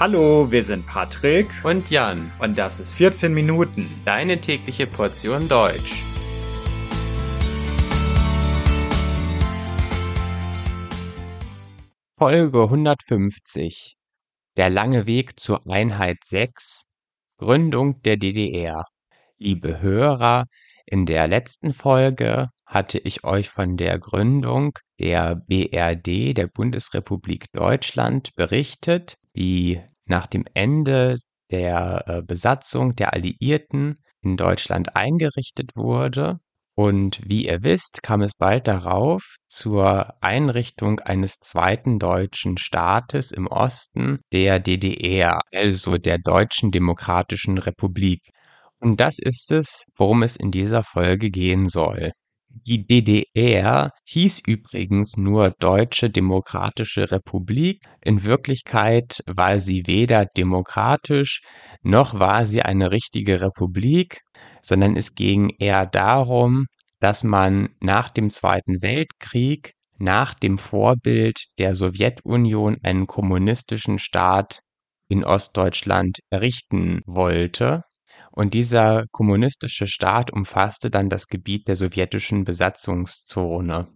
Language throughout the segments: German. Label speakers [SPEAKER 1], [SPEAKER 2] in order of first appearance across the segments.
[SPEAKER 1] Hallo, wir sind Patrick.
[SPEAKER 2] Und Jan.
[SPEAKER 1] Und das ist 14 Minuten,
[SPEAKER 2] deine tägliche Portion Deutsch. Folge 150 Der lange Weg zur Einheit 6 Gründung der DDR. Liebe Hörer, in der letzten Folge hatte ich euch von der Gründung der BRD, der Bundesrepublik Deutschland, berichtet, die nach dem Ende der äh, Besatzung der Alliierten in Deutschland eingerichtet wurde. Und wie ihr wisst, kam es bald darauf zur Einrichtung eines zweiten deutschen Staates im Osten, der DDR, also der Deutschen Demokratischen Republik. Und das ist es, worum es in dieser Folge gehen soll. Die DDR hieß übrigens nur Deutsche Demokratische Republik. In Wirklichkeit war sie weder demokratisch noch war sie eine richtige Republik, sondern es ging eher darum, dass man nach dem Zweiten Weltkrieg nach dem Vorbild der Sowjetunion einen kommunistischen Staat in Ostdeutschland errichten wollte und dieser kommunistische Staat umfasste dann das Gebiet der sowjetischen Besatzungszone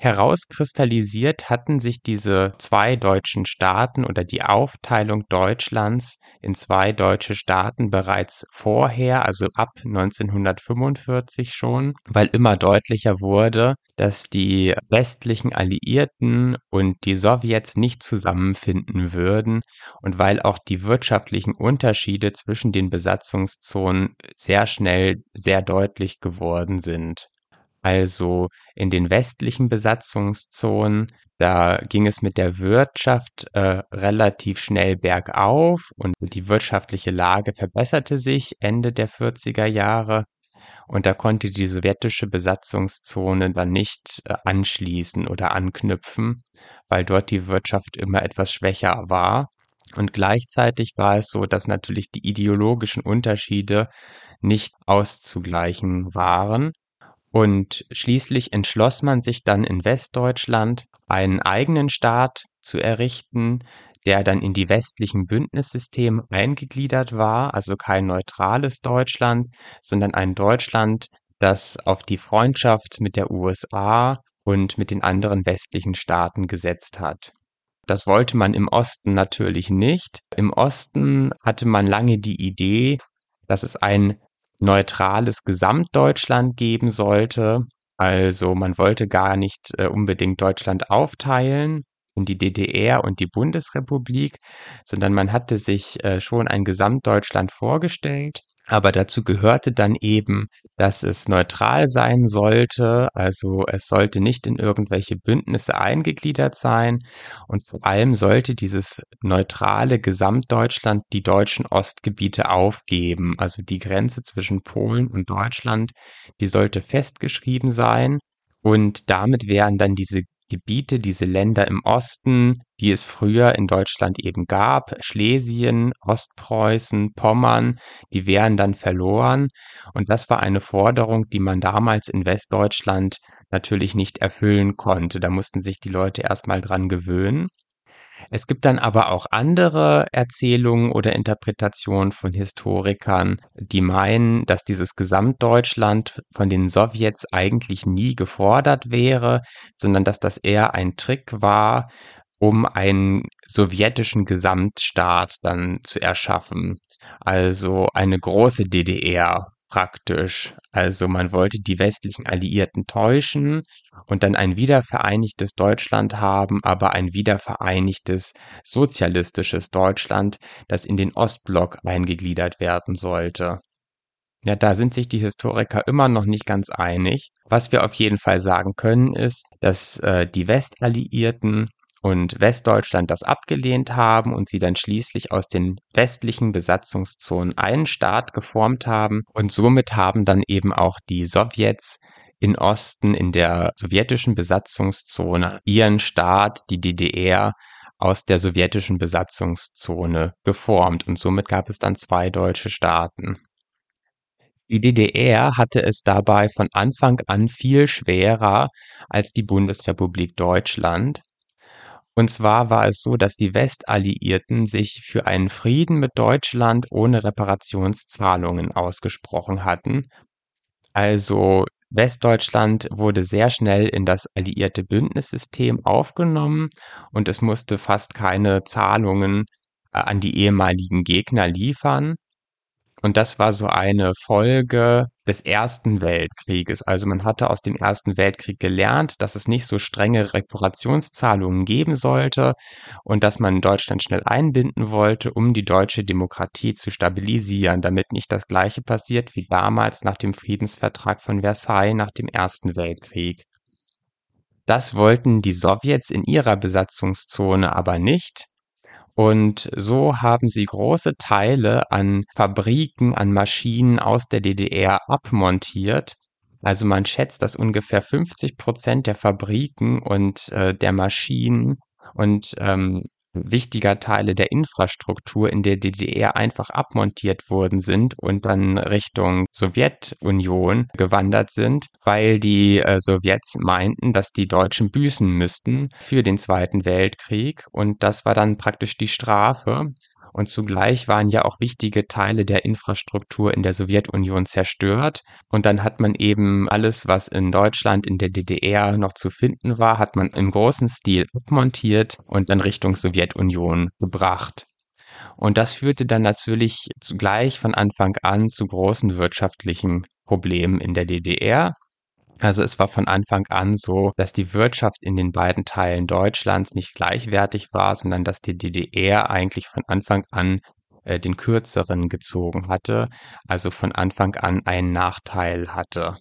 [SPEAKER 2] Herauskristallisiert hatten sich diese zwei deutschen Staaten oder die Aufteilung Deutschlands in zwei deutsche Staaten bereits vorher, also ab 1945 schon, weil immer deutlicher wurde, dass die westlichen Alliierten und die Sowjets nicht zusammenfinden würden und weil auch die wirtschaftlichen Unterschiede zwischen den Besatzungszonen sehr schnell sehr deutlich geworden sind. Also in den westlichen Besatzungszonen, da ging es mit der Wirtschaft äh, relativ schnell bergauf und die wirtschaftliche Lage verbesserte sich Ende der 40er Jahre. Und da konnte die sowjetische Besatzungszone dann nicht äh, anschließen oder anknüpfen, weil dort die Wirtschaft immer etwas schwächer war. Und gleichzeitig war es so, dass natürlich die ideologischen Unterschiede nicht auszugleichen waren. Und schließlich entschloss man sich dann in Westdeutschland, einen eigenen Staat zu errichten, der dann in die westlichen Bündnissysteme eingegliedert war, also kein neutrales Deutschland, sondern ein Deutschland, das auf die Freundschaft mit der USA und mit den anderen westlichen Staaten gesetzt hat. Das wollte man im Osten natürlich nicht. Im Osten hatte man lange die Idee, dass es ein neutrales Gesamtdeutschland geben sollte. Also man wollte gar nicht äh, unbedingt Deutschland aufteilen in die DDR und die Bundesrepublik, sondern man hatte sich äh, schon ein Gesamtdeutschland vorgestellt aber dazu gehörte dann eben, dass es neutral sein sollte, also es sollte nicht in irgendwelche Bündnisse eingegliedert sein. Und vor allem sollte dieses neutrale Gesamtdeutschland die deutschen Ostgebiete aufgeben, also die Grenze zwischen Polen und Deutschland, die sollte festgeschrieben sein. Und damit wären dann diese Gebiete, diese Länder im Osten, die es früher in Deutschland eben gab, Schlesien, Ostpreußen, Pommern, die wären dann verloren. Und das war eine Forderung, die man damals in Westdeutschland natürlich nicht erfüllen konnte. Da mussten sich die Leute erstmal dran gewöhnen. Es gibt dann aber auch andere Erzählungen oder Interpretationen von Historikern, die meinen, dass dieses Gesamtdeutschland von den Sowjets eigentlich nie gefordert wäre, sondern dass das eher ein Trick war, um einen sowjetischen Gesamtstaat dann zu erschaffen. Also eine große DDR praktisch. Also man wollte die westlichen Alliierten täuschen und dann ein wiedervereinigtes Deutschland haben, aber ein wiedervereinigtes sozialistisches Deutschland, das in den Ostblock eingegliedert werden sollte. Ja, da sind sich die Historiker immer noch nicht ganz einig. Was wir auf jeden Fall sagen können, ist, dass äh, die Westalliierten und Westdeutschland das abgelehnt haben und sie dann schließlich aus den westlichen Besatzungszonen einen Staat geformt haben. Und somit haben dann eben auch die Sowjets in Osten in der sowjetischen Besatzungszone ihren Staat, die DDR, aus der sowjetischen Besatzungszone geformt. Und somit gab es dann zwei deutsche Staaten. Die DDR hatte es dabei von Anfang an viel schwerer als die Bundesrepublik Deutschland, Und zwar war es so, dass die Westalliierten sich für einen Frieden mit Deutschland ohne Reparationszahlungen ausgesprochen hatten. Also Westdeutschland wurde sehr schnell in das alliierte Bündnissystem aufgenommen und es musste fast keine Zahlungen äh, an die ehemaligen Gegner liefern. Und das war so eine Folge des Ersten Weltkrieges. Also man hatte aus dem Ersten Weltkrieg gelernt, dass es nicht so strenge Reparationszahlungen geben sollte und dass man Deutschland schnell einbinden wollte, um die deutsche Demokratie zu stabilisieren, damit nicht das gleiche passiert wie damals nach dem Friedensvertrag von Versailles nach dem Ersten Weltkrieg. Das wollten die Sowjets in ihrer Besatzungszone aber nicht. Und so haben sie große Teile an Fabriken, an Maschinen aus der DDR abmontiert. Also man schätzt, dass ungefähr 50 Prozent der Fabriken und äh, der Maschinen und ähm, wichtiger Teile der Infrastruktur in der DDR einfach abmontiert worden sind und dann Richtung Sowjetunion gewandert sind, weil die äh, Sowjets meinten, dass die Deutschen büßen müssten für den Zweiten Weltkrieg. Und das war dann praktisch die Strafe und zugleich waren ja auch wichtige Teile der Infrastruktur in der Sowjetunion zerstört. Und dann hat man eben alles, was in Deutschland, in der DDR noch zu finden war, hat man im großen Stil abmontiert und dann Richtung Sowjetunion gebracht. Und das führte dann natürlich zugleich von Anfang an zu großen wirtschaftlichen Problemen in der DDR. Also es war von Anfang an so, dass die Wirtschaft in den beiden Teilen Deutschlands nicht gleichwertig war, sondern dass die DDR eigentlich von Anfang an äh, den kürzeren gezogen hatte, also von Anfang an einen Nachteil hatte.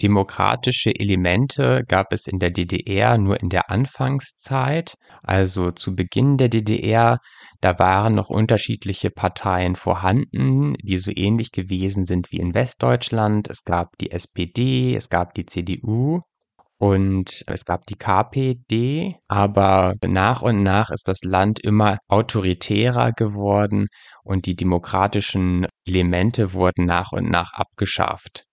[SPEAKER 2] Demokratische Elemente gab es in der DDR nur in der Anfangszeit, also zu Beginn der DDR, da waren noch unterschiedliche Parteien vorhanden, die so ähnlich gewesen sind wie in Westdeutschland. Es gab die SPD, es gab die CDU und es gab die KPD, aber nach und nach ist das Land immer autoritärer geworden und die demokratischen Elemente wurden nach und nach abgeschafft.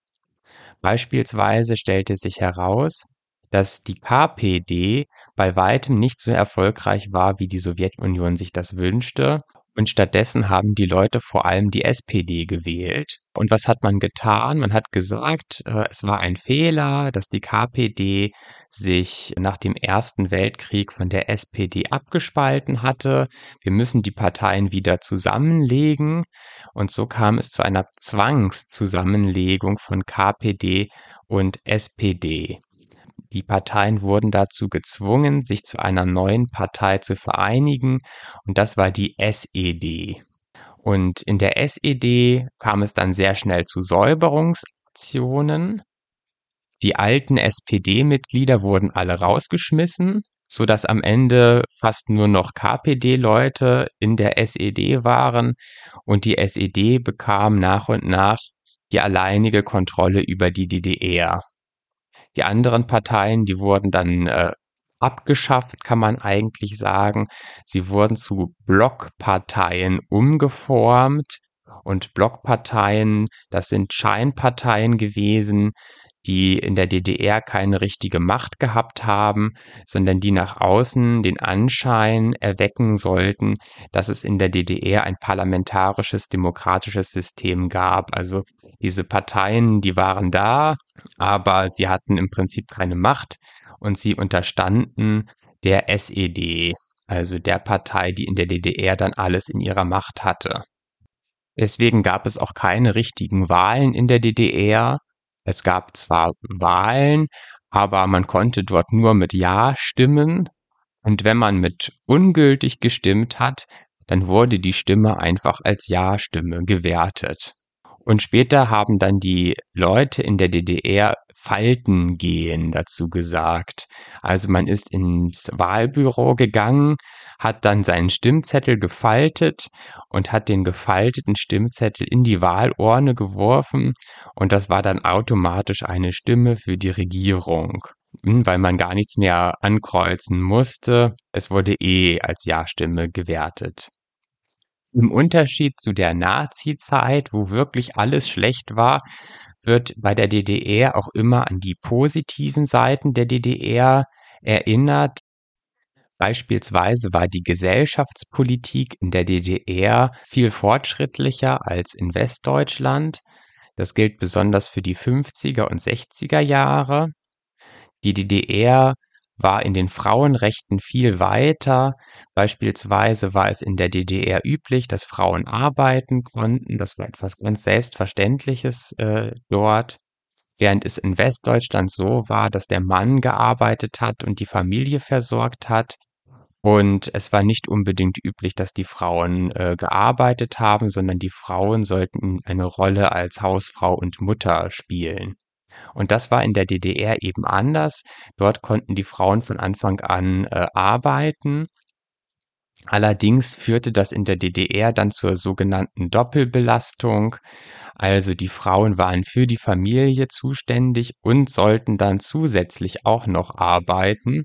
[SPEAKER 2] Beispielsweise stellte sich heraus, dass die KPD bei weitem nicht so erfolgreich war, wie die Sowjetunion sich das wünschte. Und stattdessen haben die Leute vor allem die SPD gewählt. Und was hat man getan? Man hat gesagt, äh, es war ein Fehler, dass die KPD sich nach dem Ersten Weltkrieg von der SPD abgespalten hatte. Wir müssen die Parteien wieder zusammenlegen. Und so kam es zu einer Zwangszusammenlegung von KPD und SPD. Die Parteien wurden dazu gezwungen, sich zu einer neuen Partei zu vereinigen, und das war die SED. Und in der SED kam es dann sehr schnell zu Säuberungsaktionen. Die alten SPD-Mitglieder wurden alle rausgeschmissen, so dass am Ende fast nur noch KPD-Leute in der SED waren und die SED bekam nach und nach die alleinige Kontrolle über die DDR. Die anderen Parteien, die wurden dann äh, abgeschafft, kann man eigentlich sagen. Sie wurden zu Blockparteien umgeformt. Und Blockparteien, das sind Scheinparteien gewesen, die in der DDR keine richtige Macht gehabt haben, sondern die nach außen den Anschein erwecken sollten, dass es in der DDR ein parlamentarisches, demokratisches System gab. Also diese Parteien, die waren da, aber sie hatten im Prinzip keine Macht und sie unterstanden der SED, also der Partei, die in der DDR dann alles in ihrer Macht hatte. Deswegen gab es auch keine richtigen Wahlen in der DDR. Es gab zwar Wahlen, aber man konnte dort nur mit Ja stimmen. Und wenn man mit ungültig gestimmt hat, dann wurde die Stimme einfach als Ja-Stimme gewertet. Und später haben dann die Leute in der DDR Falten gehen dazu gesagt. Also man ist ins Wahlbüro gegangen, hat dann seinen Stimmzettel gefaltet und hat den gefalteten Stimmzettel in die Wahlurne geworfen und das war dann automatisch eine Stimme für die Regierung, hm, weil man gar nichts mehr ankreuzen musste. Es wurde eh als Ja-Stimme gewertet. Im Unterschied zu der Nazi-Zeit, wo wirklich alles schlecht war, wird bei der DDR auch immer an die positiven Seiten der DDR erinnert. Beispielsweise war die Gesellschaftspolitik in der DDR viel fortschrittlicher als in Westdeutschland. Das gilt besonders für die 50er und 60er Jahre. Die DDR war in den Frauenrechten viel weiter. Beispielsweise war es in der DDR üblich, dass Frauen arbeiten konnten. Das war etwas ganz Selbstverständliches äh, dort. Während es in Westdeutschland so war, dass der Mann gearbeitet hat und die Familie versorgt hat. Und es war nicht unbedingt üblich, dass die Frauen äh, gearbeitet haben, sondern die Frauen sollten eine Rolle als Hausfrau und Mutter spielen. Und das war in der DDR eben anders. Dort konnten die Frauen von Anfang an äh, arbeiten. Allerdings führte das in der DDR dann zur sogenannten Doppelbelastung. Also die Frauen waren für die Familie zuständig und sollten dann zusätzlich auch noch arbeiten.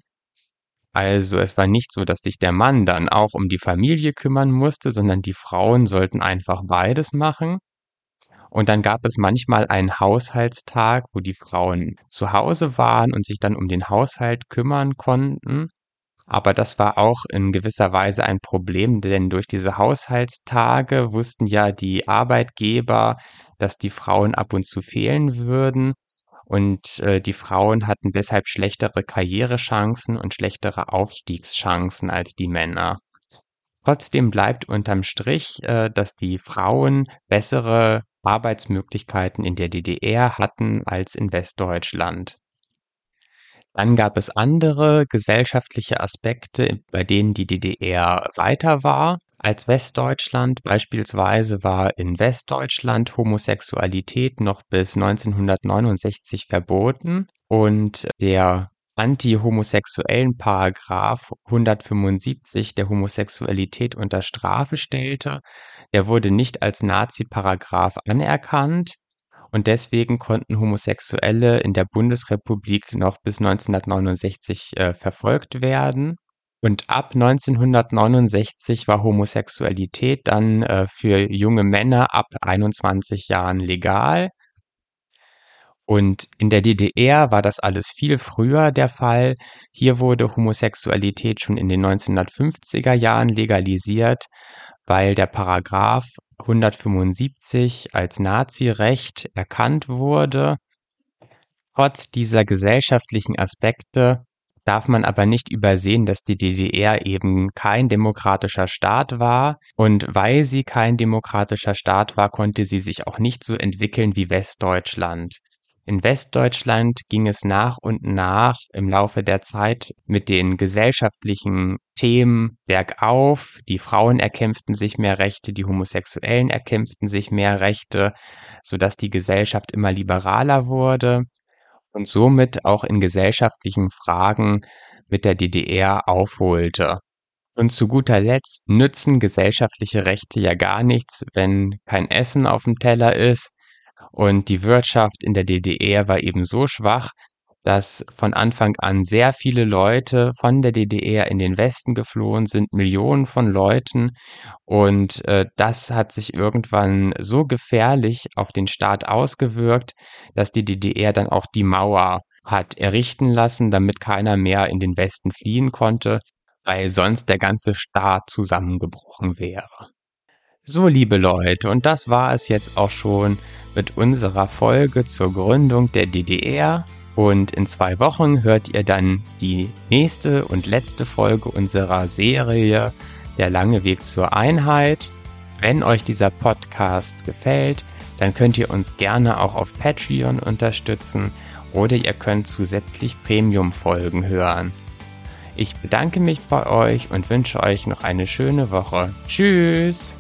[SPEAKER 2] Also es war nicht so, dass sich der Mann dann auch um die Familie kümmern musste, sondern die Frauen sollten einfach beides machen. Und dann gab es manchmal einen Haushaltstag, wo die Frauen zu Hause waren und sich dann um den Haushalt kümmern konnten. Aber das war auch in gewisser Weise ein Problem, denn durch diese Haushaltstage wussten ja die Arbeitgeber, dass die Frauen ab und zu fehlen würden. Und äh, die Frauen hatten deshalb schlechtere Karrierechancen und schlechtere Aufstiegschancen als die Männer. Trotzdem bleibt unterm Strich, äh, dass die Frauen bessere Arbeitsmöglichkeiten in der DDR hatten als in Westdeutschland. Dann gab es andere gesellschaftliche Aspekte, bei denen die DDR weiter war als Westdeutschland. Beispielsweise war in Westdeutschland Homosexualität noch bis 1969 verboten und der anti-homosexuellen Paragraph 175, der Homosexualität unter Strafe stellte, der wurde nicht als Nazi-Paragraph anerkannt und deswegen konnten Homosexuelle in der Bundesrepublik noch bis 1969 äh, verfolgt werden. Und ab 1969 war Homosexualität dann äh, für junge Männer ab 21 Jahren legal. Und in der DDR war das alles viel früher der Fall. Hier wurde Homosexualität schon in den 1950er Jahren legalisiert, weil der Paragraph 175 als Nazirecht erkannt wurde. Trotz dieser gesellschaftlichen Aspekte darf man aber nicht übersehen, dass die DDR eben kein demokratischer Staat war und weil sie kein demokratischer Staat war, konnte sie sich auch nicht so entwickeln wie Westdeutschland. In Westdeutschland ging es nach und nach im Laufe der Zeit mit den gesellschaftlichen Themen bergauf. Die Frauen erkämpften sich mehr Rechte, die Homosexuellen erkämpften sich mehr Rechte, sodass die Gesellschaft immer liberaler wurde und somit auch in gesellschaftlichen Fragen mit der DDR aufholte. Und zu guter Letzt nützen gesellschaftliche Rechte ja gar nichts, wenn kein Essen auf dem Teller ist, und die Wirtschaft in der DDR war eben so schwach, dass von Anfang an sehr viele Leute von der DDR in den Westen geflohen sind, Millionen von Leuten. Und äh, das hat sich irgendwann so gefährlich auf den Staat ausgewirkt, dass die DDR dann auch die Mauer hat errichten lassen, damit keiner mehr in den Westen fliehen konnte, weil sonst der ganze Staat zusammengebrochen wäre. So, liebe Leute, und das war es jetzt auch schon mit unserer Folge zur Gründung der DDR. Und in zwei Wochen hört ihr dann die nächste und letzte Folge unserer Serie Der lange Weg zur Einheit. Wenn euch dieser Podcast gefällt, dann könnt ihr uns gerne auch auf Patreon unterstützen oder ihr könnt zusätzlich Premium-Folgen hören. Ich bedanke mich bei euch und wünsche euch noch eine schöne Woche. Tschüss!